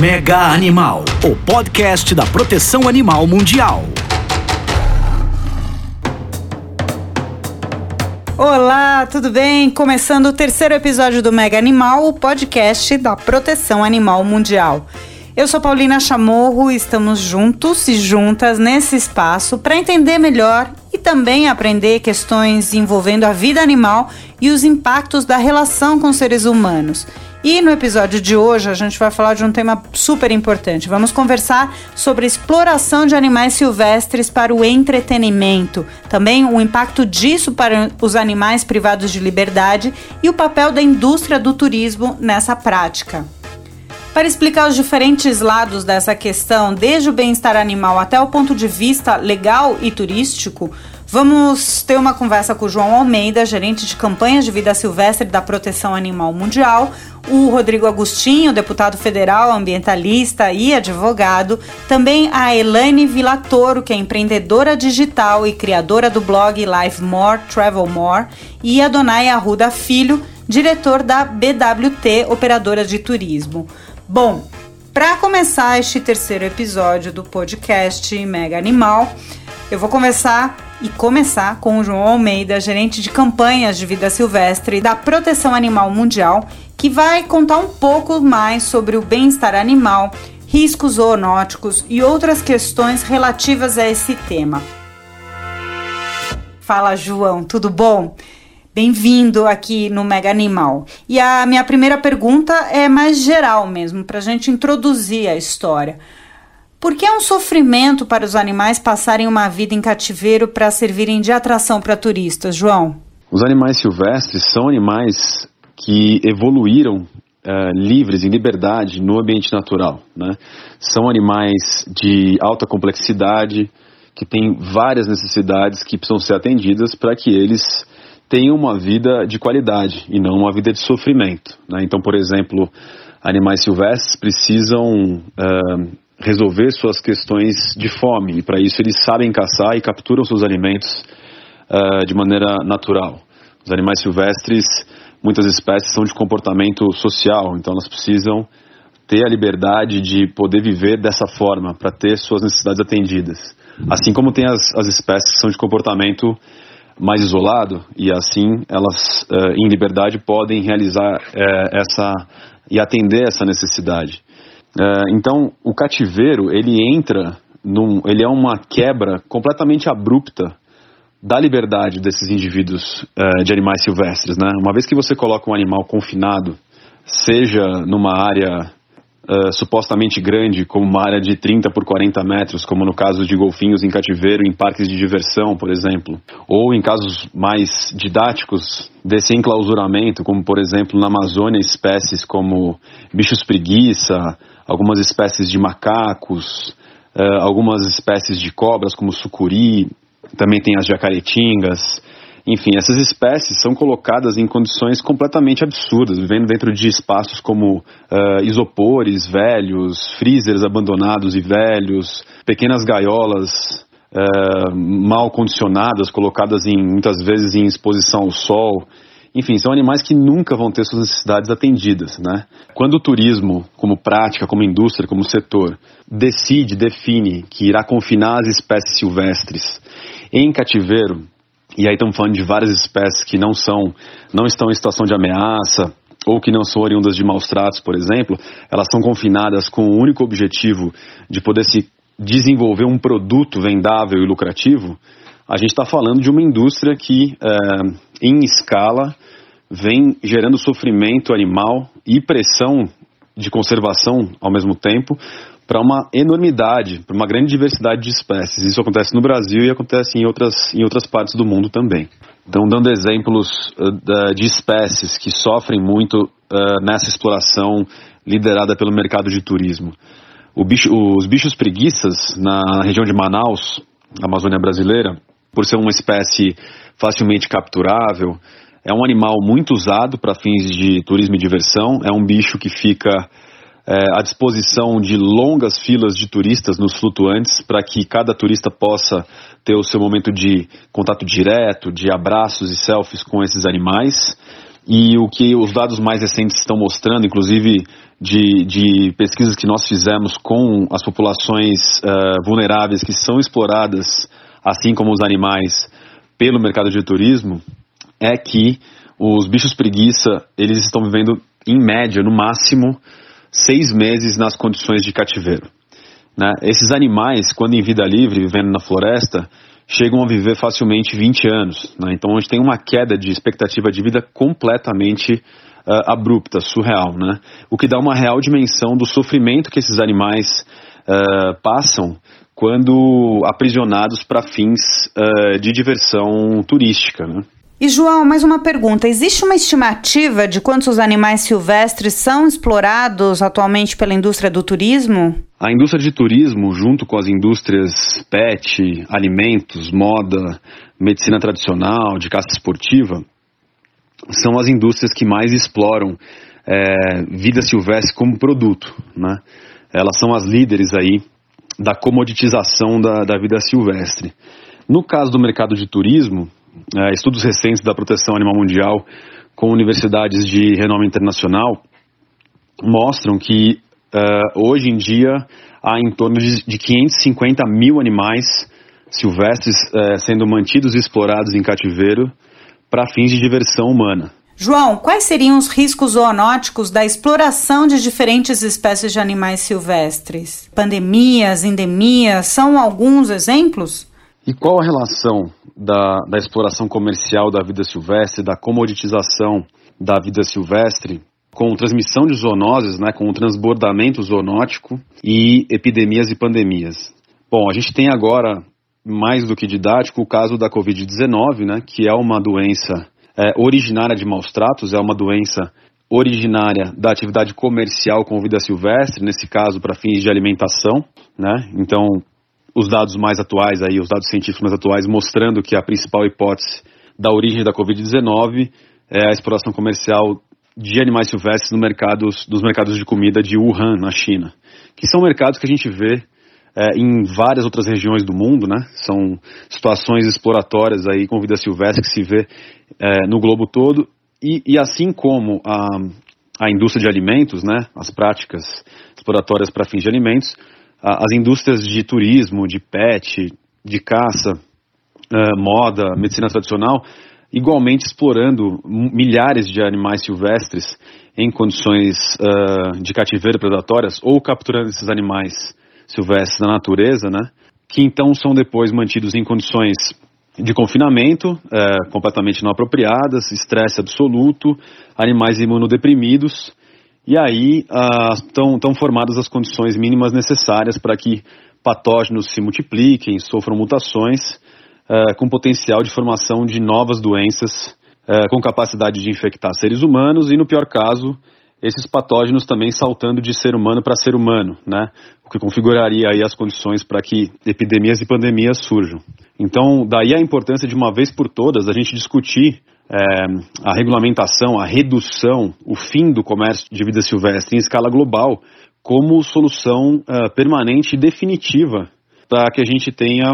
Mega Animal, o podcast da proteção animal mundial. Olá, tudo bem? Começando o terceiro episódio do Mega Animal, o podcast da proteção animal mundial. Eu sou Paulina Chamorro e estamos juntos e juntas nesse espaço para entender melhor e também aprender questões envolvendo a vida animal e os impactos da relação com seres humanos. E no episódio de hoje a gente vai falar de um tema super importante. Vamos conversar sobre exploração de animais silvestres para o entretenimento, também o impacto disso para os animais privados de liberdade e o papel da indústria do turismo nessa prática. Para explicar os diferentes lados dessa questão, desde o bem-estar animal até o ponto de vista legal e turístico, vamos ter uma conversa com o João Almeida, gerente de campanhas de vida silvestre da Proteção Animal Mundial, o Rodrigo Agostinho, deputado federal, ambientalista e advogado, também a Elaine Villatoro, que é empreendedora digital e criadora do blog Live More, Travel More, e a Donai Arruda Filho, diretor da BWT, operadora de turismo. Bom, para começar este terceiro episódio do podcast Mega Animal, eu vou conversar e começar com o João Almeida, gerente de campanhas de vida silvestre da Proteção Animal Mundial, que vai contar um pouco mais sobre o bem-estar animal, riscos zoonóticos e outras questões relativas a esse tema. Fala, João, tudo bom? Bem-vindo aqui no Mega Animal. E a minha primeira pergunta é mais geral mesmo, para a gente introduzir a história. Por que é um sofrimento para os animais passarem uma vida em cativeiro para servirem de atração para turistas, João? Os animais silvestres são animais que evoluíram uh, livres, em liberdade, no ambiente natural. Né? São animais de alta complexidade, que têm várias necessidades que precisam ser atendidas para que eles tenham uma vida de qualidade e não uma vida de sofrimento. Né? Então, por exemplo, animais silvestres precisam uh, resolver suas questões de fome e para isso eles sabem caçar e capturam seus alimentos uh, de maneira natural. Os animais silvestres, muitas espécies são de comportamento social, então elas precisam ter a liberdade de poder viver dessa forma para ter suas necessidades atendidas. Assim como tem as, as espécies que são de comportamento mais isolado e assim elas uh, em liberdade podem realizar uh, essa e atender essa necessidade. Uh, então o cativeiro ele entra num, ele é uma quebra completamente abrupta da liberdade desses indivíduos de animais silvestres, né? Uma vez que você coloca um animal confinado, seja numa área uh, supostamente grande, como uma área de 30 por 40 metros, como no caso de golfinhos em cativeiro em parques de diversão, por exemplo, ou em casos mais didáticos desse enclausuramento, como por exemplo na Amazônia, espécies como bichos preguiça, algumas espécies de macacos, uh, algumas espécies de cobras como sucuri, também tem as jacaretingas, enfim, essas espécies são colocadas em condições completamente absurdas, vivendo dentro de espaços como uh, isopores velhos, freezers abandonados e velhos, pequenas gaiolas uh, mal condicionadas, colocadas em, muitas vezes em exposição ao sol. Enfim, são animais que nunca vão ter suas necessidades atendidas, né? Quando o turismo, como prática, como indústria, como setor, decide, define que irá confinar as espécies silvestres em cativeiro, e aí estamos falando de várias espécies que não são, não estão em situação de ameaça ou que não são oriundas de maus tratos, por exemplo, elas são confinadas com o único objetivo de poder se desenvolver um produto vendável e lucrativo, a gente está falando de uma indústria que, é, em escala, vem gerando sofrimento animal e pressão de conservação ao mesmo tempo para uma enormidade, para uma grande diversidade de espécies. Isso acontece no Brasil e acontece em outras, em outras partes do mundo também. Então, dando exemplos uh, de espécies que sofrem muito uh, nessa exploração liderada pelo mercado de turismo. Bicho, os bichos preguiças na região de Manaus, Amazônia brasileira, por ser uma espécie facilmente capturável, é um animal muito usado para fins de turismo e diversão. É um bicho que fica é, à disposição de longas filas de turistas nos flutuantes para que cada turista possa ter o seu momento de contato direto, de abraços e selfies com esses animais. E o que os dados mais recentes estão mostrando, inclusive de, de pesquisas que nós fizemos com as populações uh, vulneráveis que são exploradas, assim como os animais, pelo mercado de turismo, é que os bichos preguiça eles estão vivendo em média, no máximo, seis meses nas condições de cativeiro. Né? Esses animais, quando em vida livre, vivendo na floresta, chegam a viver facilmente 20 anos. Né? Então a gente tem uma queda de expectativa de vida completamente uh, abrupta, surreal. Né? O que dá uma real dimensão do sofrimento que esses animais uh, passam quando aprisionados para fins uh, de diversão turística. Né? E João, mais uma pergunta: existe uma estimativa de quantos animais silvestres são explorados atualmente pela indústria do turismo? A indústria de turismo, junto com as indústrias pet, alimentos, moda, medicina tradicional, de caça esportiva, são as indústrias que mais exploram é, vida silvestre como produto. Né? Elas são as líderes aí da comoditização da, da vida silvestre. No caso do mercado de turismo, é, estudos recentes da proteção animal mundial com universidades de renome internacional mostram que uh, hoje em dia há em torno de, de 550 mil animais silvestres uh, sendo mantidos e explorados em cativeiro para fins de diversão humana. João, quais seriam os riscos zoonóticos da exploração de diferentes espécies de animais silvestres? Pandemias, endemias, são alguns exemplos? E qual a relação da, da exploração comercial da vida silvestre, da comoditização da vida silvestre, com transmissão de zoonoses, né, com o transbordamento zoonótico e epidemias e pandemias? Bom, a gente tem agora, mais do que didático, o caso da Covid-19, né, que é uma doença é, originária de maus tratos, é uma doença originária da atividade comercial com vida silvestre, nesse caso para fins de alimentação, né? Então, os dados mais atuais aí, os dados científicos mais atuais mostrando que a principal hipótese da origem da Covid-19 é a exploração comercial de animais silvestres no mercados, dos mercados de comida de Wuhan, na China, que são mercados que a gente vê é, em várias outras regiões do mundo, né? São situações exploratórias aí com vida silvestre que se vê é, no globo todo e, e assim como a, a indústria de alimentos, né? As práticas exploratórias para fins de alimentos, as indústrias de turismo, de pet, de caça, uh, moda, medicina tradicional, igualmente explorando milhares de animais silvestres em condições uh, de cativeiro predatórias ou capturando esses animais silvestres na natureza, né? Que então são depois mantidos em condições de confinamento uh, completamente não apropriadas, estresse absoluto, animais imunodeprimidos. E aí estão uh, formadas as condições mínimas necessárias para que patógenos se multipliquem, sofram mutações, uh, com potencial de formação de novas doenças, uh, com capacidade de infectar seres humanos e, no pior caso, esses patógenos também saltando de ser humano para ser humano, né? O que configuraria aí as condições para que epidemias e pandemias surjam. Então, daí a importância de uma vez por todas a gente discutir é, a regulamentação, a redução, o fim do comércio de vida silvestre em escala global como solução é, permanente e definitiva para que a gente tenha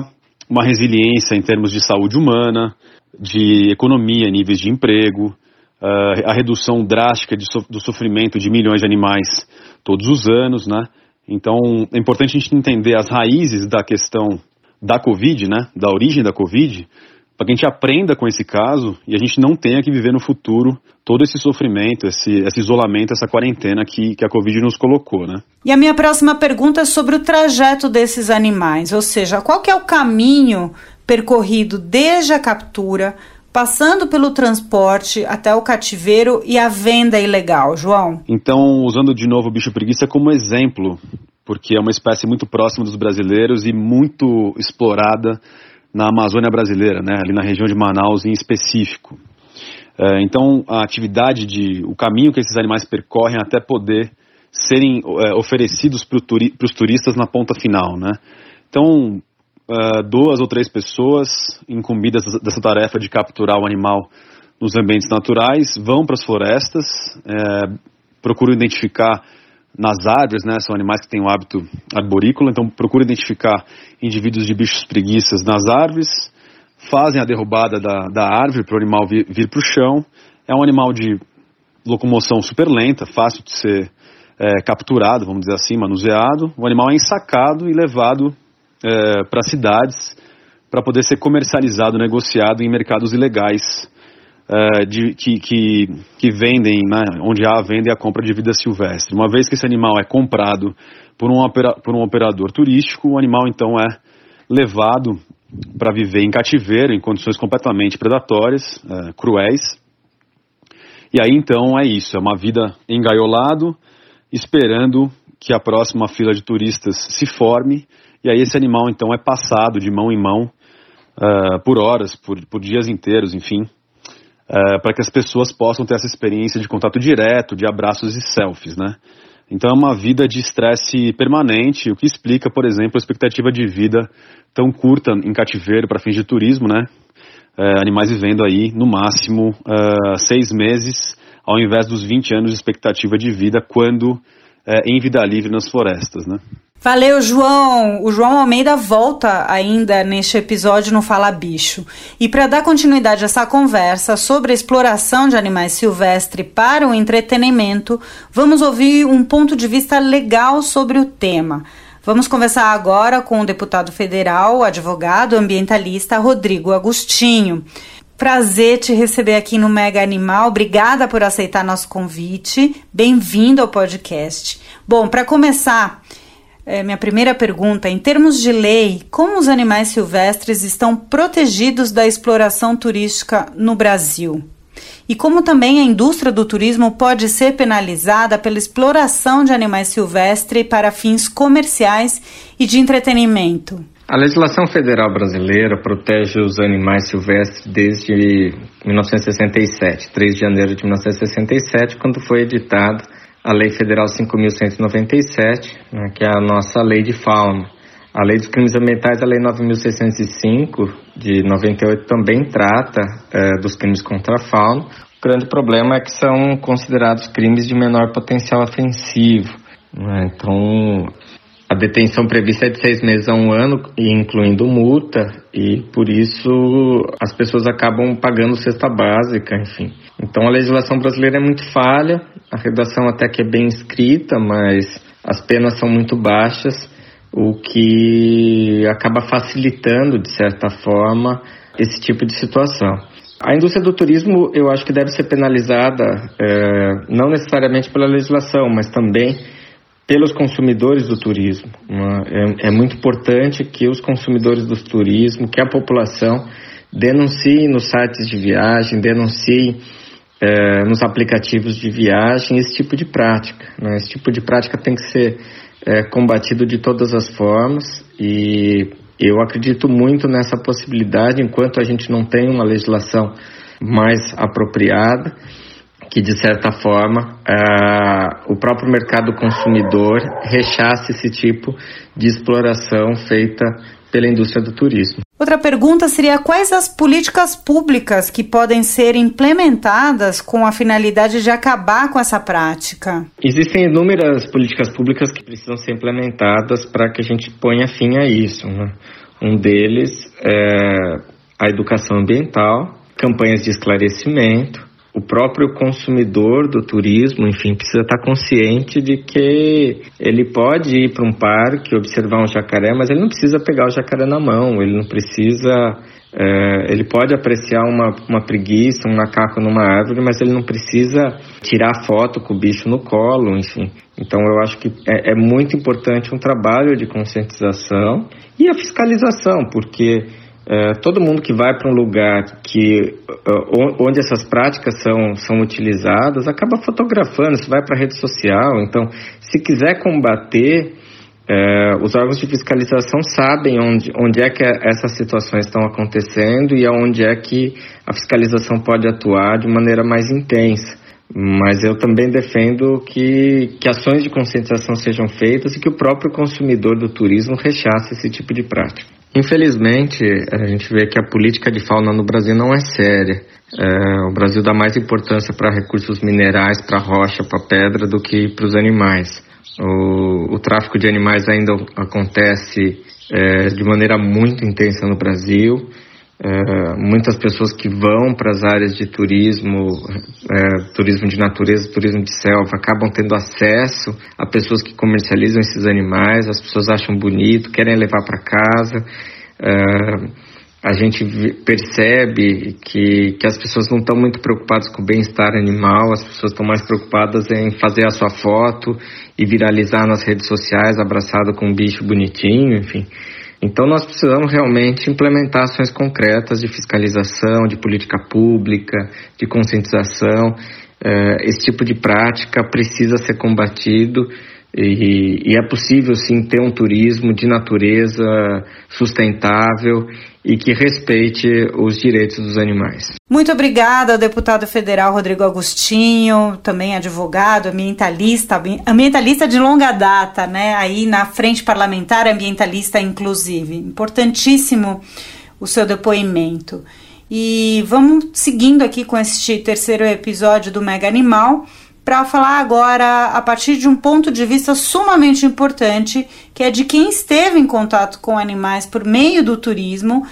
uma resiliência em termos de saúde humana, de economia, níveis de emprego, a redução drástica so do sofrimento de milhões de animais todos os anos, né? Então é importante a gente entender as raízes da questão da Covid, né? Da origem da Covid, para que a gente aprenda com esse caso e a gente não tenha que viver no futuro todo esse sofrimento, esse, esse isolamento, essa quarentena que, que a Covid nos colocou, né? E a minha próxima pergunta é sobre o trajeto desses animais, ou seja, qual que é o caminho percorrido desde a captura, passando pelo transporte até o cativeiro e a venda ilegal, João? Então, usando de novo o bicho preguiça como exemplo, porque é uma espécie muito próxima dos brasileiros e muito explorada na Amazônia brasileira, né, ali na região de Manaus em específico. É, então, a atividade de, o caminho que esses animais percorrem até poder serem é, oferecidos para turi, os turistas na ponta final, né? Então, é, duas ou três pessoas incumbidas dessa tarefa de capturar o animal nos ambientes naturais vão para as florestas, é, procuram identificar nas árvores, né? São animais que têm o hábito arborícola, então procura identificar indivíduos de bichos preguiças nas árvores, fazem a derrubada da, da árvore para o animal vir, vir para o chão, É um animal de locomoção super lenta, fácil de ser é, capturado, vamos dizer assim, manuseado. O animal é ensacado e levado é, para cidades para poder ser comercializado, negociado em mercados ilegais é, de, que, que, que, vendem, né, onde há a venda e a compra de vida silvestre. Uma vez que esse animal é comprado por um, opera, por um operador turístico, o animal então é levado para viver em cativeiro, em condições completamente predatórias, é, cruéis. E aí então é isso, é uma vida engaiolado, esperando que a próxima fila de turistas se forme, e aí esse animal então é passado de mão em mão uh, por horas, por, por dias inteiros, enfim, uh, para que as pessoas possam ter essa experiência de contato direto, de abraços e selfies, né? Então é uma vida de estresse permanente, o que explica, por exemplo, a expectativa de vida tão curta em cativeiro para fins de turismo, né? É, animais vivendo aí no máximo uh, seis meses, ao invés dos 20 anos de expectativa de vida quando é, em vida livre nas florestas, né? Valeu, João! O João Almeida volta ainda neste episódio no Fala Bicho. E para dar continuidade a essa conversa sobre a exploração de animais silvestres para o entretenimento, vamos ouvir um ponto de vista legal sobre o tema. Vamos conversar agora com o deputado federal, advogado ambientalista Rodrigo Agostinho. Prazer te receber aqui no Mega Animal. Obrigada por aceitar nosso convite. Bem-vindo ao podcast. Bom, para começar, é, minha primeira pergunta: em termos de lei, como os animais silvestres estão protegidos da exploração turística no Brasil? E como também a indústria do turismo pode ser penalizada pela exploração de animais silvestres para fins comerciais e de entretenimento? A legislação federal brasileira protege os animais silvestres desde 1967, 3 de janeiro de 1967, quando foi editada a Lei Federal 5.197, né, que é a nossa lei de fauna. A Lei dos Crimes Ambientais, a Lei 9.605 de 98, também trata é, dos crimes contra a fauna. O grande problema é que são considerados crimes de menor potencial ofensivo. Né? Então, a detenção prevista é de seis meses a um ano, incluindo multa, e por isso as pessoas acabam pagando cesta básica, enfim. Então a legislação brasileira é muito falha, a redação até que é bem escrita, mas as penas são muito baixas, o que acaba facilitando, de certa forma, esse tipo de situação. A indústria do turismo, eu acho que deve ser penalizada, é, não necessariamente pela legislação, mas também pelos consumidores do turismo. É, é, muito importante que os consumidores do turismo, que a população denuncie nos sites de viagem, denuncie é, nos aplicativos de viagem esse tipo de prática. Né? Esse tipo de prática tem que ser é, combatido de todas as formas e eu acredito muito nessa possibilidade enquanto a gente não tem uma legislação mais apropriada que de certa forma uh, o próprio mercado consumidor rechace esse tipo de exploração feita pela indústria do turismo. Outra pergunta seria quais as políticas públicas que podem ser implementadas com a finalidade de acabar com essa prática? Existem inúmeras políticas públicas que precisam ser implementadas para que a gente ponha fim a isso. Né? Um deles é a educação ambiental, campanhas de esclarecimento, o próprio consumidor do turismo, enfim, precisa estar consciente de que ele pode ir para um parque, observar um jacaré, mas ele não precisa pegar o jacaré na mão, ele não precisa. É, ele pode apreciar uma, uma preguiça, um macaco numa árvore, mas ele não precisa tirar foto com o bicho no colo, enfim. Então eu acho que é, é muito importante um trabalho de conscientização e a fiscalização, porque é, todo mundo que vai para um lugar que uh, onde essas práticas são, são utilizadas acaba fotografando, se vai para a rede social. Então, se quiser combater, é, os órgãos de fiscalização sabem onde, onde é que essas situações estão acontecendo e aonde é que a fiscalização pode atuar de maneira mais intensa. Mas eu também defendo que, que ações de conscientização sejam feitas e que o próprio consumidor do turismo rechace esse tipo de prática. Infelizmente, a gente vê que a política de fauna no Brasil não é séria. É, o Brasil dá mais importância para recursos minerais, para rocha, para pedra, do que para os animais. O, o, tráfico de animais ainda acontece é, de maneira muito intensa no Brasil é, muitas pessoas que vão para as áreas de turismo, é, turismo de natureza, turismo de selva, acabam tendo acesso a pessoas que comercializam esses animais, as pessoas acham bonito, querem levar para casa. É, a gente percebe que, que as pessoas não estão muito preocupadas com o bem-estar animal, as pessoas estão mais preocupadas em fazer a sua foto e viralizar nas redes sociais abraçado com um bicho bonitinho, enfim. Então nós precisamos realmente implementar ações concretas de fiscalização, de política pública, de conscientização. É, esse tipo de prática precisa ser combatido e, e, é possível sim ter um turismo de natureza sustentável e que respeite os direitos dos animais. Muito obrigada ao deputado federal Rodrigo Agostinho, também advogado, ambientalista, ambientalista de longa data, né? Aí na frente parlamentar, ambientalista inclusive. Importantíssimo o seu depoimento. E vamos seguindo aqui com este terceiro episódio do Mega Animal para falar agora a partir de um ponto de vista sumamente importante, que é de quem esteve em contato com animais por meio do turismo,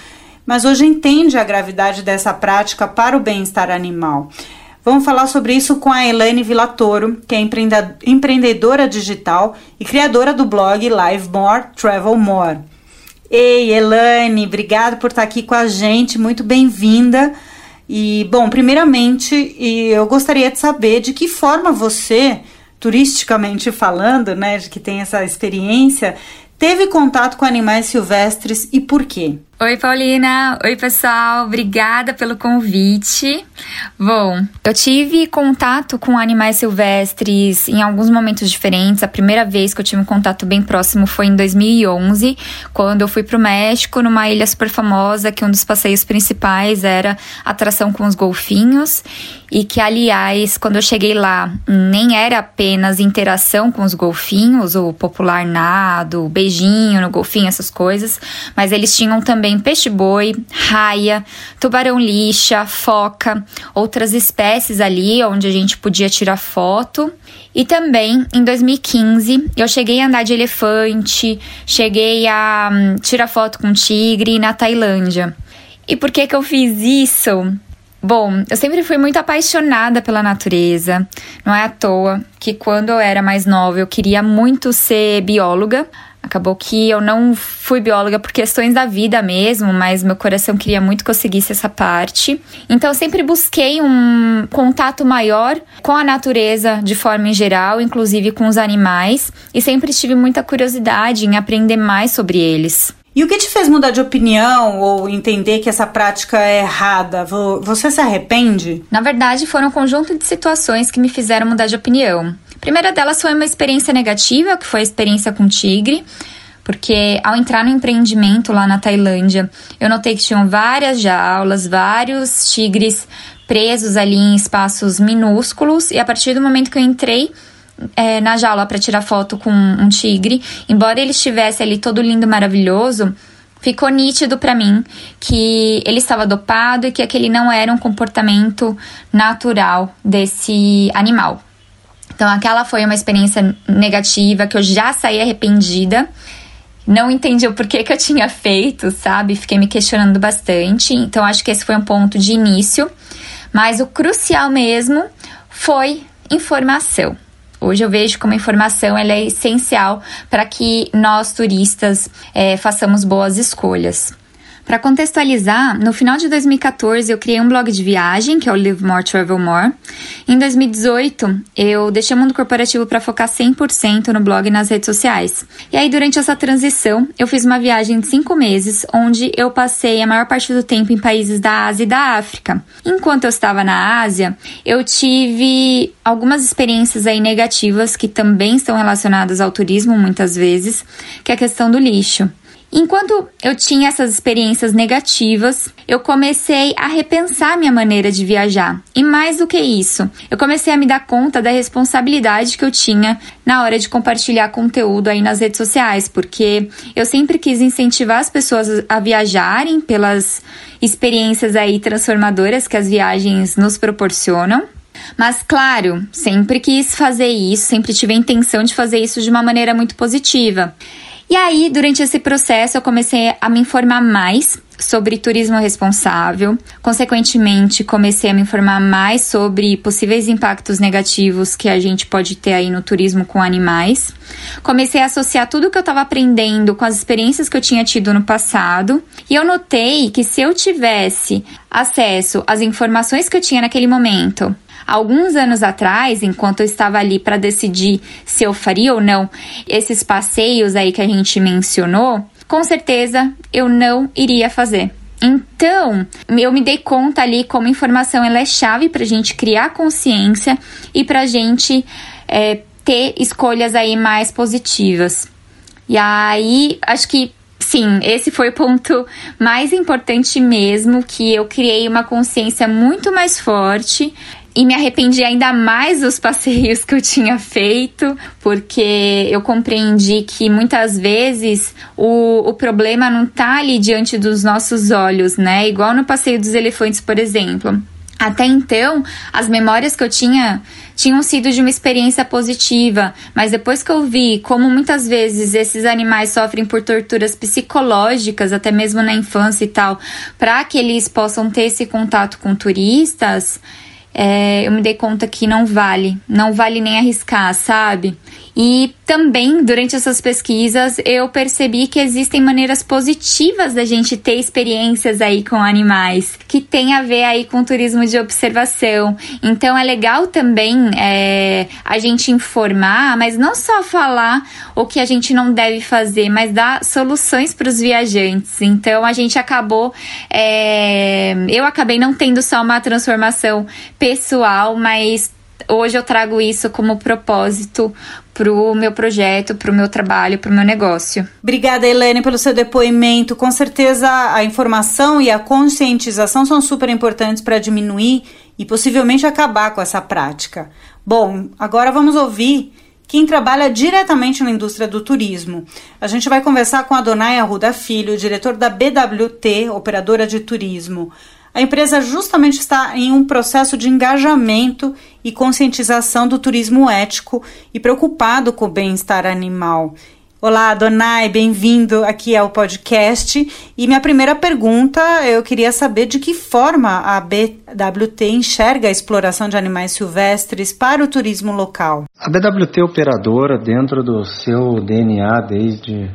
mas hoje entende a gravidade dessa prática para o bem-estar animal. Vamos falar sobre isso com a Elaine Villatoro, que é empreendedora digital e criadora do blog Live More, Travel More. Ei, Elaine, obrigado por estar aqui com a gente, muito bem-vinda. E, bom, primeiramente, eu gostaria de saber de que forma você, turisticamente falando, né, de que tem essa experiência, teve contato com animais silvestres e por quê? Oi, Paulina. Oi, pessoal. Obrigada pelo convite. Bom, eu tive contato com animais silvestres em alguns momentos diferentes. A primeira vez que eu tive um contato bem próximo foi em 2011, quando eu fui para o México, numa ilha super famosa, que um dos passeios principais era atração com os golfinhos. E que, aliás, quando eu cheguei lá, nem era apenas interação com os golfinhos, o popular nado, beijinho no golfinho, essas coisas, mas eles tinham também também peixe-boi, raia, tubarão-lixa, foca, outras espécies ali onde a gente podia tirar foto. E também em 2015 eu cheguei a andar de elefante, cheguei a um, tirar foto com tigre na Tailândia. E por que que eu fiz isso? Bom, eu sempre fui muito apaixonada pela natureza. Não é à toa que quando eu era mais nova eu queria muito ser bióloga. Acabou que eu não fui bióloga por questões da vida mesmo, mas meu coração queria muito que eu seguisse essa parte. Então eu sempre busquei um contato maior com a natureza de forma em geral, inclusive com os animais, e sempre tive muita curiosidade em aprender mais sobre eles. E o que te fez mudar de opinião ou entender que essa prática é errada? Você se arrepende? Na verdade, foram um conjunto de situações que me fizeram mudar de opinião primeira delas foi uma experiência negativa, que foi a experiência com tigre, porque ao entrar no empreendimento lá na Tailândia, eu notei que tinham várias jaulas, vários tigres presos ali em espaços minúsculos, e a partir do momento que eu entrei é, na jaula para tirar foto com um tigre, embora ele estivesse ali todo lindo, maravilhoso, ficou nítido para mim que ele estava dopado e que aquele não era um comportamento natural desse animal. Então, aquela foi uma experiência negativa que eu já saí arrependida. Não entendi o porquê que eu tinha feito, sabe? Fiquei me questionando bastante. Então, acho que esse foi um ponto de início. Mas o crucial mesmo foi informação. Hoje eu vejo como a informação ela é essencial para que nós turistas é, façamos boas escolhas. Para contextualizar, no final de 2014 eu criei um blog de viagem, que é o Live More Travel More. Em 2018, eu deixei o mundo corporativo para focar 100% no blog e nas redes sociais. E aí, durante essa transição, eu fiz uma viagem de cinco meses, onde eu passei a maior parte do tempo em países da Ásia e da África. Enquanto eu estava na Ásia, eu tive algumas experiências aí negativas que também estão relacionadas ao turismo, muitas vezes, que é a questão do lixo. Enquanto eu tinha essas experiências negativas, eu comecei a repensar minha maneira de viajar. E mais do que isso, eu comecei a me dar conta da responsabilidade que eu tinha na hora de compartilhar conteúdo aí nas redes sociais, porque eu sempre quis incentivar as pessoas a viajarem pelas experiências aí transformadoras que as viagens nos proporcionam. Mas, claro, sempre quis fazer isso, sempre tive a intenção de fazer isso de uma maneira muito positiva. E aí, durante esse processo, eu comecei a me informar mais sobre turismo responsável. Consequentemente, comecei a me informar mais sobre possíveis impactos negativos que a gente pode ter aí no turismo com animais. Comecei a associar tudo que eu estava aprendendo com as experiências que eu tinha tido no passado, e eu notei que se eu tivesse acesso às informações que eu tinha naquele momento, Alguns anos atrás, enquanto eu estava ali para decidir se eu faria ou não esses passeios aí que a gente mencionou, com certeza eu não iria fazer. Então, eu me dei conta ali como informação ela é chave para a gente criar consciência e para a gente é, ter escolhas aí mais positivas. E aí, acho que sim, esse foi o ponto mais importante mesmo, que eu criei uma consciência muito mais forte e me arrependi ainda mais dos passeios que eu tinha feito, porque eu compreendi que muitas vezes o, o problema não tá ali diante dos nossos olhos, né? Igual no passeio dos elefantes, por exemplo. Até então, as memórias que eu tinha tinham sido de uma experiência positiva, mas depois que eu vi como muitas vezes esses animais sofrem por torturas psicológicas, até mesmo na infância e tal, para que eles possam ter esse contato com turistas, é, eu me dei conta que não vale, não vale nem arriscar, sabe? E também, durante essas pesquisas, eu percebi que existem maneiras positivas da gente ter experiências aí com animais, que tem a ver aí com turismo de observação. Então, é legal também é, a gente informar, mas não só falar o que a gente não deve fazer, mas dar soluções para os viajantes. Então, a gente acabou, é, eu acabei não tendo só uma transformação pessoal, mas hoje eu trago isso como propósito para o meu projeto, para o meu trabalho, para o meu negócio. Obrigada, Helene, pelo seu depoimento. Com certeza a informação e a conscientização são super importantes para diminuir e possivelmente acabar com essa prática. Bom, agora vamos ouvir quem trabalha diretamente na indústria do turismo. A gente vai conversar com a Donai Arruda Filho, diretor da BWT, operadora de turismo. A empresa justamente está em um processo de engajamento e conscientização do turismo ético e preocupado com o bem-estar animal. Olá, Donai, bem-vindo aqui ao podcast. E minha primeira pergunta, eu queria saber de que forma a BWT enxerga a exploração de animais silvestres para o turismo local. A BWT operadora, dentro do seu DNA desde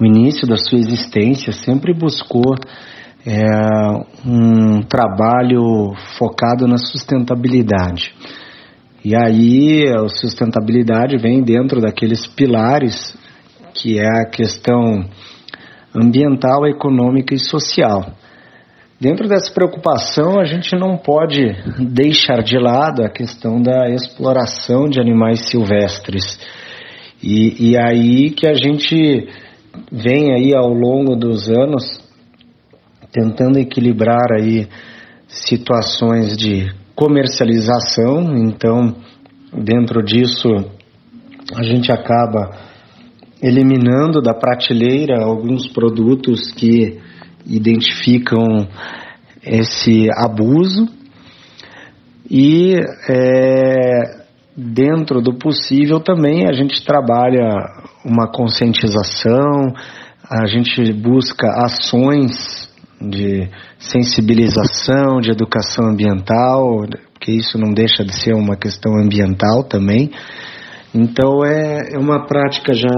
o início da sua existência, sempre buscou é um trabalho focado na sustentabilidade. E aí a sustentabilidade vem dentro daqueles pilares que é a questão ambiental, econômica e social. Dentro dessa preocupação, a gente não pode deixar de lado a questão da exploração de animais silvestres. E, e aí que a gente vem aí ao longo dos anos tentando equilibrar aí situações de comercialização, então dentro disso a gente acaba eliminando da prateleira alguns produtos que identificam esse abuso e é, dentro do possível também a gente trabalha uma conscientização, a gente busca ações de sensibilização, de educação ambiental, porque isso não deixa de ser uma questão ambiental também. Então é, é uma prática já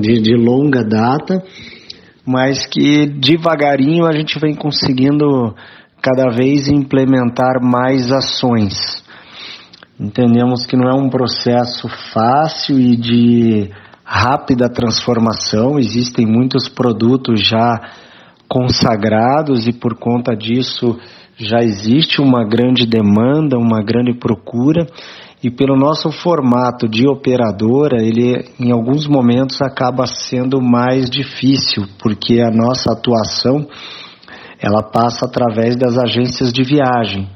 de, de longa data, mas que devagarinho a gente vem conseguindo cada vez implementar mais ações. Entendemos que não é um processo fácil e de rápida transformação, existem muitos produtos já consagrados e por conta disso já existe uma grande demanda, uma grande procura e pelo nosso formato de operadora, ele em alguns momentos acaba sendo mais difícil, porque a nossa atuação ela passa através das agências de viagem.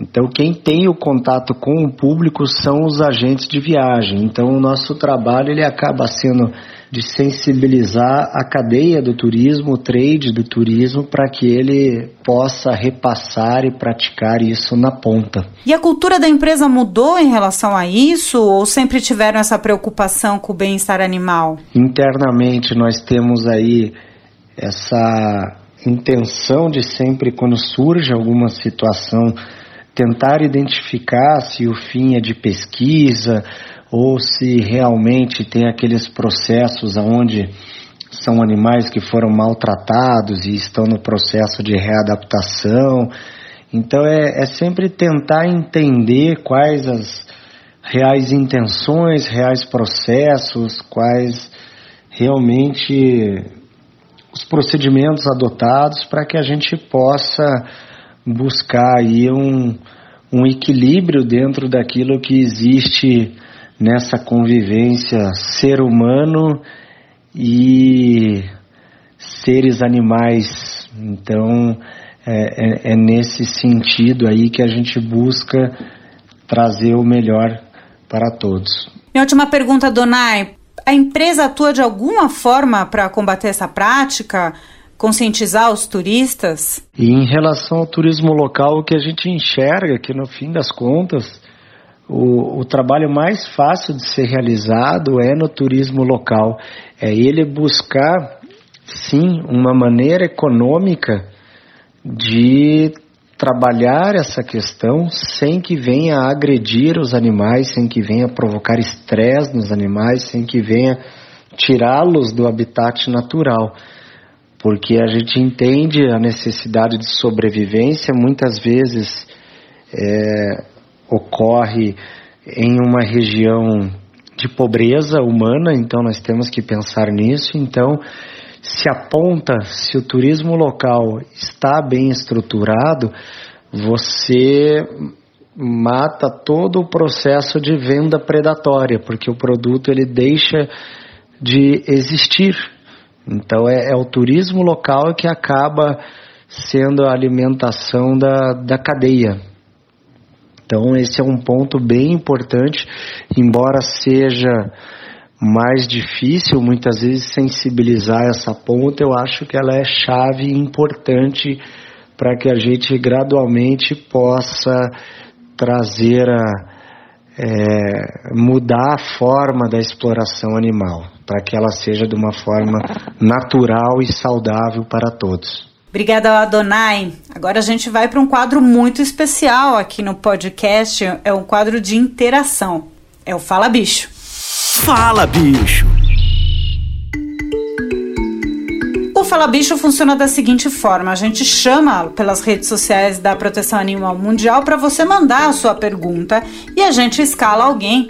Então, quem tem o contato com o público são os agentes de viagem. Então, o nosso trabalho ele acaba sendo de sensibilizar a cadeia do turismo, o trade do turismo, para que ele possa repassar e praticar isso na ponta. E a cultura da empresa mudou em relação a isso ou sempre tiveram essa preocupação com o bem-estar animal? Internamente nós temos aí essa intenção de sempre quando surge alguma situação tentar identificar se o fim é de pesquisa ou se realmente tem aqueles processos onde são animais que foram maltratados e estão no processo de readaptação. Então é, é sempre tentar entender quais as reais intenções, reais processos, quais realmente os procedimentos adotados para que a gente possa buscar aí um, um equilíbrio dentro daquilo que existe nessa convivência ser humano e seres animais. Então, é, é, é, nesse sentido aí que a gente busca trazer o melhor para todos. Minha última pergunta, Donai. A empresa atua de alguma forma para combater essa prática? Conscientizar os turistas? E em relação ao turismo local, o que a gente enxerga que no fim das contas o, o trabalho mais fácil de ser realizado é no turismo local. É ele buscar, sim, uma maneira econômica de trabalhar essa questão sem que venha agredir os animais, sem que venha provocar estresse nos animais, sem que venha tirá-los do habitat natural porque a gente entende a necessidade de sobrevivência, muitas vezes é, ocorre em uma região de pobreza humana, então nós temos que pensar nisso. Então, se aponta, se o turismo local está bem estruturado, você mata todo o processo de venda predatória, porque o produto ele deixa de existir então é, é o turismo local que acaba sendo a alimentação da, da cadeia. Então esse é um ponto bem importante, embora seja mais difícil muitas vezes sensibilizar essa ponta, eu acho que ela é chave importante para que a gente gradualmente possa trazer a é, mudar a forma da exploração animal para que ela seja de uma forma natural e saudável para todos. Obrigada, Adonai. Agora a gente vai para um quadro muito especial aqui no podcast. É um quadro de interação. É o Fala Bicho. Fala Bicho. Fala Bicho funciona da seguinte forma: a gente chama pelas redes sociais da Proteção Animal Mundial para você mandar a sua pergunta e a gente escala alguém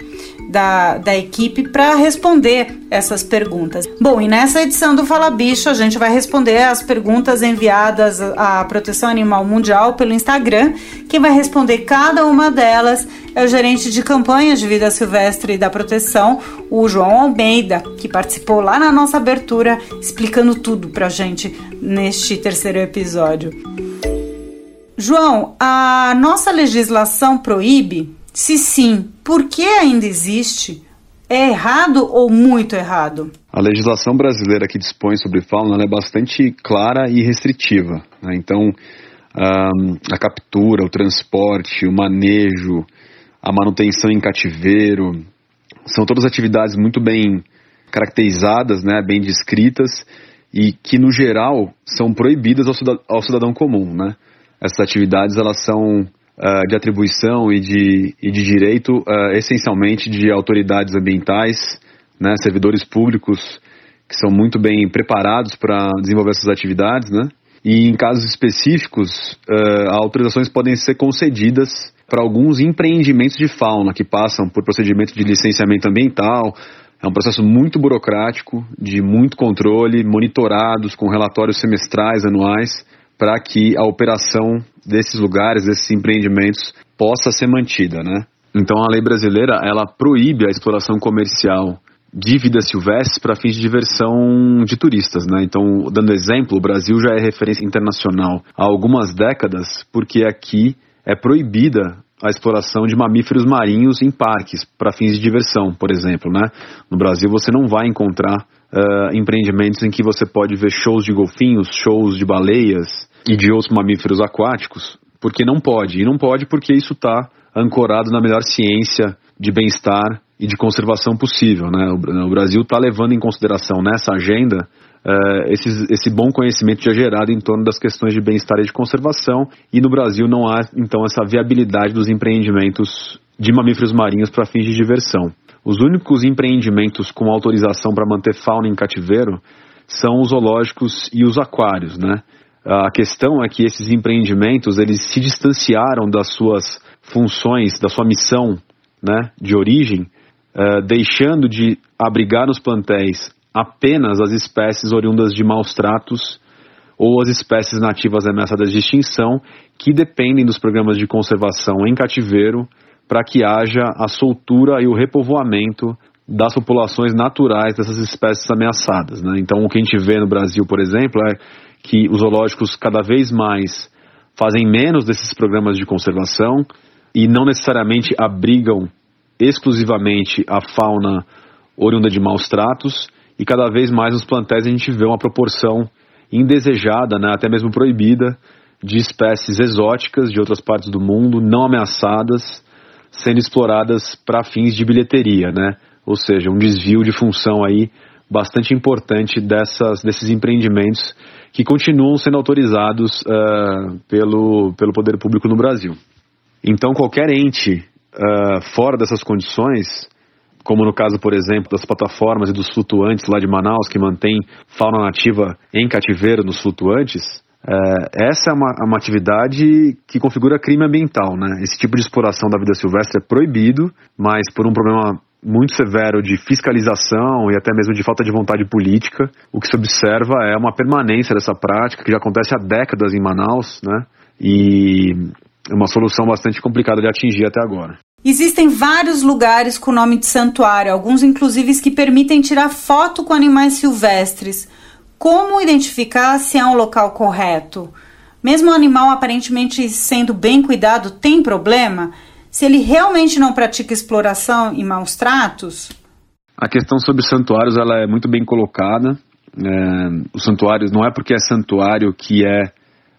da, da equipe para responder essas perguntas. Bom, e nessa edição do Fala Bicho, a gente vai responder as perguntas enviadas à Proteção Animal Mundial pelo Instagram. Quem vai responder cada uma delas é o gerente de campanha de vida silvestre da proteção, o João Almeida, que participou lá na nossa abertura explicando tudo pra gente neste terceiro episódio. João, a nossa legislação proíbe se sim, por que ainda existe? É errado ou muito errado? A legislação brasileira que dispõe sobre fauna é bastante clara e restritiva. Né? Então, a captura, o transporte, o manejo, a manutenção em cativeiro, são todas atividades muito bem caracterizadas, né, bem descritas e que no geral são proibidas ao cidadão, ao cidadão comum, né? Essas atividades elas são uh, de atribuição e de, e de direito, uh, essencialmente de autoridades ambientais, né, servidores públicos que são muito bem preparados para desenvolver essas atividades, né? E em casos específicos, uh, autorizações podem ser concedidas para alguns empreendimentos de fauna que passam por procedimento de licenciamento ambiental. É um processo muito burocrático, de muito controle, monitorados com relatórios semestrais, anuais, para que a operação desses lugares, desses empreendimentos, possa ser mantida, né? Então a lei brasileira ela proíbe a exploração comercial de vida silvestre para fins de diversão de turistas, né? Então, dando exemplo, o Brasil já é referência internacional há algumas décadas, porque aqui é proibida a exploração de mamíferos marinhos em parques para fins de diversão, por exemplo, né? No Brasil você não vai encontrar uh, empreendimentos em que você pode ver shows de golfinhos, shows de baleias e de outros mamíferos aquáticos, porque não pode. E não pode porque isso está ancorado na melhor ciência de bem-estar e de conservação possível. Né? O, Brasil está levando em consideração nessa agenda uh, esse, esse bom conhecimento já gerado em torno das questões de bem-estar e de conservação, e no Brasil não há então essa viabilidade dos empreendimentos de mamíferos marinhos para fins de diversão. Os únicos empreendimentos com autorização para manter fauna em cativeiro são os zoológicos e os aquários, né? A questão é que esses empreendimentos eles se distanciaram das suas funções, da sua missão, né, de origem, uh, deixando de abrigar nos plantéis apenas as espécies oriundas de maus tratos ou as espécies nativas ameaçadas de extinção que dependem dos programas de conservação em cativeiro para que haja a soltura e o repovoamento das populações naturais dessas espécies ameaçadas. Né? Então, o que a gente vê no Brasil, por exemplo, é que os zoológicos cada vez mais fazem menos desses programas de conservação e não necessariamente abrigam exclusivamente a fauna oriunda de maus tratos e cada vez mais nos plantéis a gente vê uma proporção indesejada, né, até mesmo proibida, de espécies exóticas de outras partes do mundo, não ameaçadas, sendo exploradas para fins de bilheteria, né? Ou seja, um desvio de função aí bastante importante dessas, desses empreendimentos que continuam sendo autorizados uh, pelo, pelo poder público no Brasil. Então, qualquer ente uh, fora dessas condições, como no caso, por exemplo, das plataformas e dos flutuantes lá de Manaus, que mantém fauna nativa em cativeiro nos flutuantes, é, essa é uma, uma, atividade que configura crime ambiental, né? Esse tipo de exploração da vida silvestre é proibido, mas por um problema muito severo de fiscalização e até mesmo de falta de vontade política, o que se observa é uma permanência dessa prática que já acontece há décadas em Manaus, né? E é uma solução bastante complicada de atingir até agora. Existem vários lugares com nome de santuário, alguns inclusive que permitem tirar foto com animais silvestres. Como identificar se é um local correto? Mesmo o animal aparentemente sendo bem cuidado, tem problema? Se ele realmente não pratica exploração e maus tratos? A questão sobre santuários ela é muito bem colocada. É, os santuários não é porque é santuário que é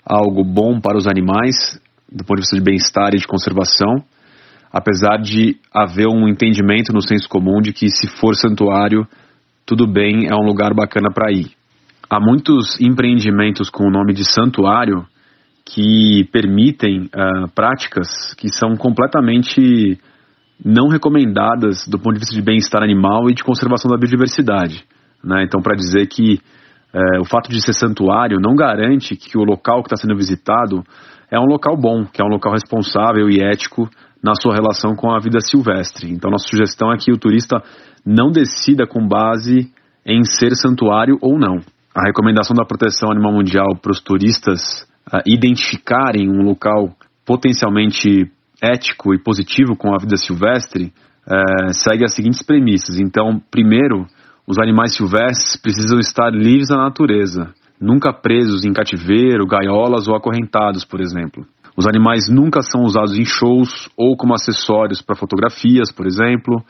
algo bom para os animais, do ponto de vista de bem-estar e de conservação, apesar de haver um entendimento no senso comum de que se for santuário, tudo bem, é um lugar bacana para ir. Há muitos empreendimentos com o nome de santuário que permitem uh, práticas que são completamente não recomendadas do ponto de vista de bem-estar animal e de conservação da biodiversidade. Né? Então, para dizer que uh, o fato de ser santuário não garante que o local que está sendo visitado é um local bom, que é um local responsável e ético na sua relação com a vida silvestre. Então, nossa sugestão é que o turista não decida com base em ser santuário ou não a recomendação da Proteção Animal Mundial para os turistas uh, identificarem um local potencialmente ético e positivo com a vida silvestre uh, segue as seguintes premissas. Então, primeiro, os animais silvestres precisam estar livres da natureza, nunca presos em cativeiro, gaiolas ou acorrentados, por exemplo. Os animais nunca são usados em shows ou como acessórios para fotografias, por exemplo.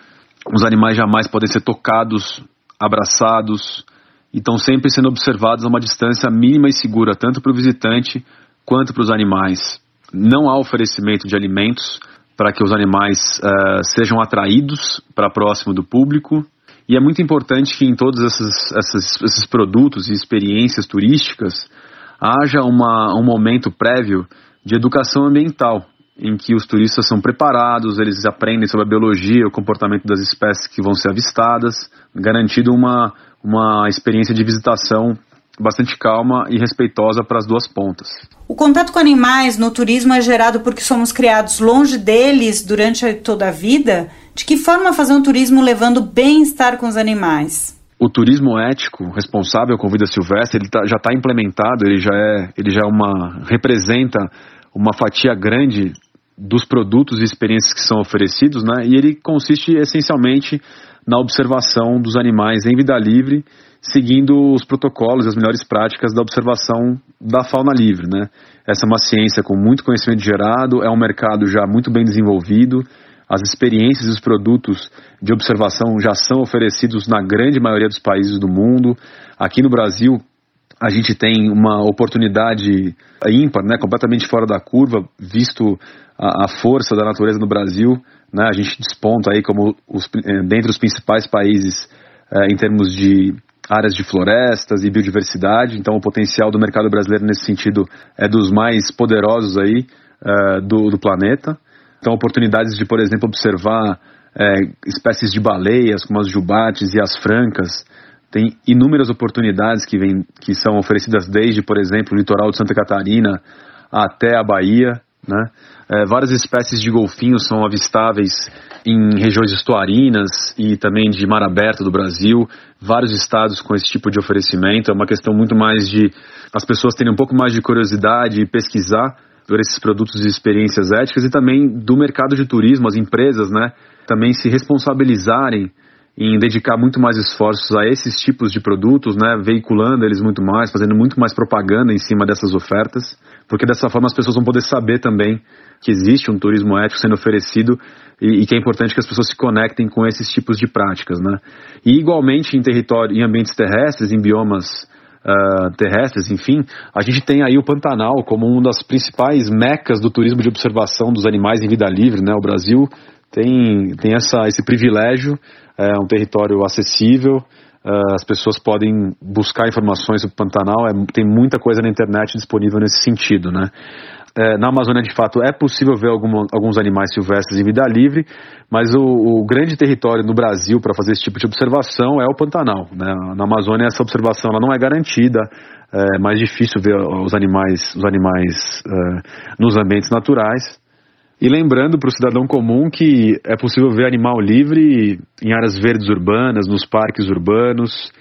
Os animais jamais podem ser tocados, abraçados, e estão sempre sendo observados a uma distância mínima e segura, tanto para o visitante quanto para os animais. Não há oferecimento de alimentos para que os animais uh, sejam atraídos para próximo do público. E é muito importante que em todos esses, esses, esses produtos e experiências turísticas haja uma, um momento prévio de educação ambiental, em que os turistas são preparados, eles aprendem sobre a biologia, o comportamento das espécies que vão ser avistadas, garantindo uma, uma experiência de visitação bastante calma e respeitosa para as duas pontas. O contato com animais no turismo é gerado porque somos criados longe deles durante toda a vida? De que forma fazer um turismo levando bem-estar com os animais? O turismo ético, responsável com vida silvestre, ele tá, já está implementado, ele já é, ele já é uma representa uma fatia grande dos produtos e experiências que são oferecidos, né? E ele consiste essencialmente na observação dos animais em vida livre, seguindo os protocolos e as melhores práticas da observação da fauna livre, né? Essa é uma ciência com muito conhecimento gerado, é um mercado já muito bem desenvolvido. As experiências e os produtos de observação já são oferecidos na grande maioria dos países do mundo. Aqui no Brasil, a gente tem uma oportunidade ímpar, né, completamente fora da curva, visto a, a força da natureza no Brasil. Né, a gente desponta aí como os, eh, dentre os principais países é, em termos de áreas de florestas e biodiversidade. Então, o potencial do mercado brasileiro nesse sentido é dos mais poderosos aí é, do, do, planeta. Então, oportunidades de, por exemplo, observar é, espécies de baleias, como as jubates e as francas. Tem inúmeras oportunidades que, vem, que são oferecidas desde, por exemplo, o litoral de Santa Catarina até a Bahia. Né? É, várias espécies de golfinhos são avistáveis em regiões estuarinas e também de mar aberto do Brasil, vários estados com esse tipo de oferecimento. É uma questão muito mais de as pessoas terem um pouco mais de curiosidade e pesquisar por esses produtos e experiências éticas e também do mercado de turismo, as empresas, né, também se responsabilizarem em dedicar muito mais esforços a esses tipos de produtos, né, veiculando eles muito mais, fazendo muito mais propaganda em cima dessas ofertas, porque dessa forma as pessoas vão poder saber também que existe um turismo ético sendo oferecido e, e, que é importante que as pessoas se conectem com esses tipos de práticas, né? E igualmente em território, em ambientes terrestres, em biomas uh, terrestres, enfim, a gente tem aí o Pantanal como uma das principais mecas do turismo de observação dos animais em vida livre, né? O Brasil tem, tem essa, esse privilégio, é um território acessível, uh, as pessoas podem buscar informações sobre o Pantanal, é, tem muita coisa na internet disponível nesse sentido, né? É, na Amazônia, de fato, é possível ver alguns animais silvestres em vida livre, mas o, o grande território no Brasil para fazer esse tipo de observação é o Pantanal. Né? Na Amazônia, essa observação ela não é garantida, é mais difícil ver os animais, os animais é, nos ambientes naturais. E lembrando para o cidadão comum que é possível ver animal livre em áreas verdes urbanas, nos parques urbanos,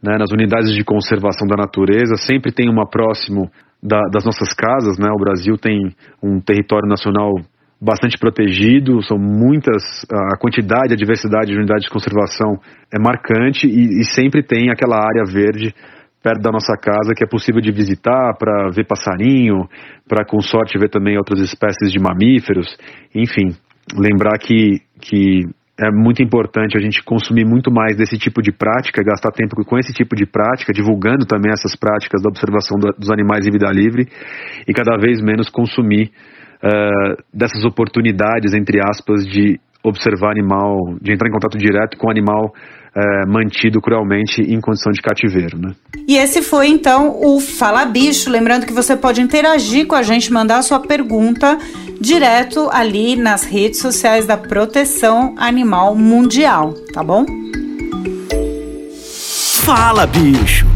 né, nas unidades de conservação da natureza, sempre tem uma próximo da, das nossas casas, né? O Brasil tem um território nacional bastante protegido, são muitas, a quantidade, a diversidade de unidades de conservação é marcante e, e sempre tem aquela área verde perto da nossa casa que é possível de visitar para ver passarinho, para com sorte ver também outras espécies de mamíferos, enfim, lembrar que, que é muito importante a gente consumir muito mais desse tipo de prática, gastar tempo com esse tipo de prática, divulgando também essas práticas da observação dos animais em vida livre e cada vez menos consumir uh, dessas oportunidades, entre aspas, de observar animal, de entrar em contato direto com o animal é, mantido cruelmente em condição de cativeiro. Né? E esse foi então o Fala Bicho. Lembrando que você pode interagir com a gente, mandar a sua pergunta direto ali nas redes sociais da Proteção Animal Mundial, tá bom? Fala Bicho!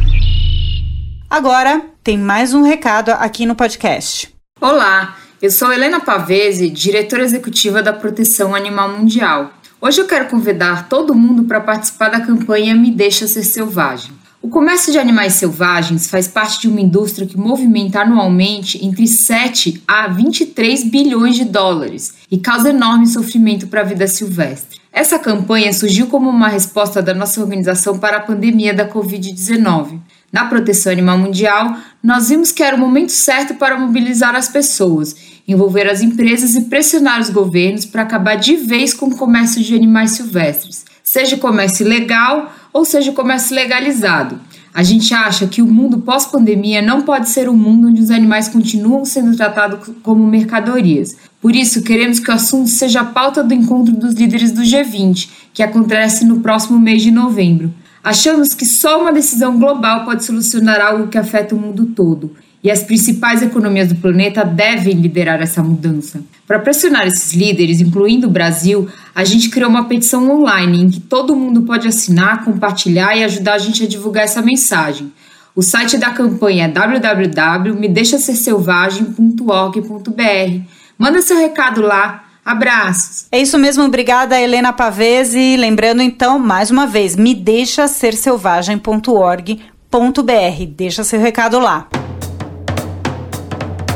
Agora tem mais um recado aqui no podcast. Olá, eu sou Helena Pavese, diretora executiva da Proteção Animal Mundial. Hoje eu quero convidar todo mundo para participar da campanha Me Deixa Ser Selvagem. O comércio de animais selvagens faz parte de uma indústria que movimenta anualmente entre 7 a 23 bilhões de dólares e causa enorme sofrimento para a vida silvestre. Essa campanha surgiu como uma resposta da nossa organização para a pandemia da Covid-19. Na Proteção Animal Mundial, nós vimos que era o momento certo para mobilizar as pessoas envolver as empresas e pressionar os governos para acabar de vez com o comércio de animais silvestres, seja comércio legal ou seja comércio legalizado. A gente acha que o mundo pós-pandemia não pode ser um mundo onde os animais continuam sendo tratados como mercadorias. Por isso, queremos que o assunto seja a pauta do encontro dos líderes do G20, que acontece no próximo mês de novembro. Achamos que só uma decisão global pode solucionar algo que afeta o mundo todo e as principais economias do planeta devem liderar essa mudança. Para pressionar esses líderes, incluindo o Brasil, a gente criou uma petição online em que todo mundo pode assinar, compartilhar e ajudar a gente a divulgar essa mensagem. O site da campanha é www.medeixaserselvagem.org.br. Manda seu recado lá. Abraços. É isso mesmo, obrigada Helena Pavese. Lembrando então, mais uma vez, me deixa ser selvagem.org.br. Deixa seu recado lá.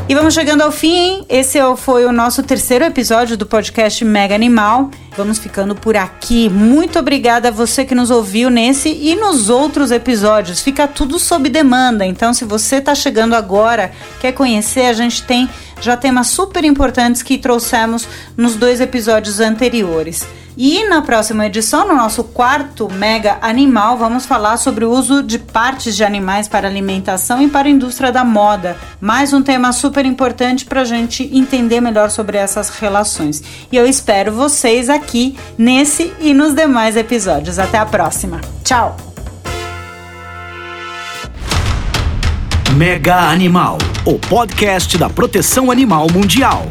E vamos chegando ao fim. Esse foi o nosso terceiro episódio do podcast Mega Animal. Vamos ficando por aqui. Muito obrigada a você que nos ouviu nesse e nos outros episódios. Fica tudo sob demanda. Então, se você está chegando agora, quer conhecer, a gente tem já temas super importantes que trouxemos nos dois episódios anteriores. E na próxima edição, no nosso quarto Mega Animal, vamos falar sobre o uso de partes de animais para alimentação e para a indústria da moda. Mais um tema super importante para a gente entender melhor sobre essas relações. E eu espero vocês aqui nesse e nos demais episódios. Até a próxima. Tchau! Mega Animal, o podcast da proteção animal mundial.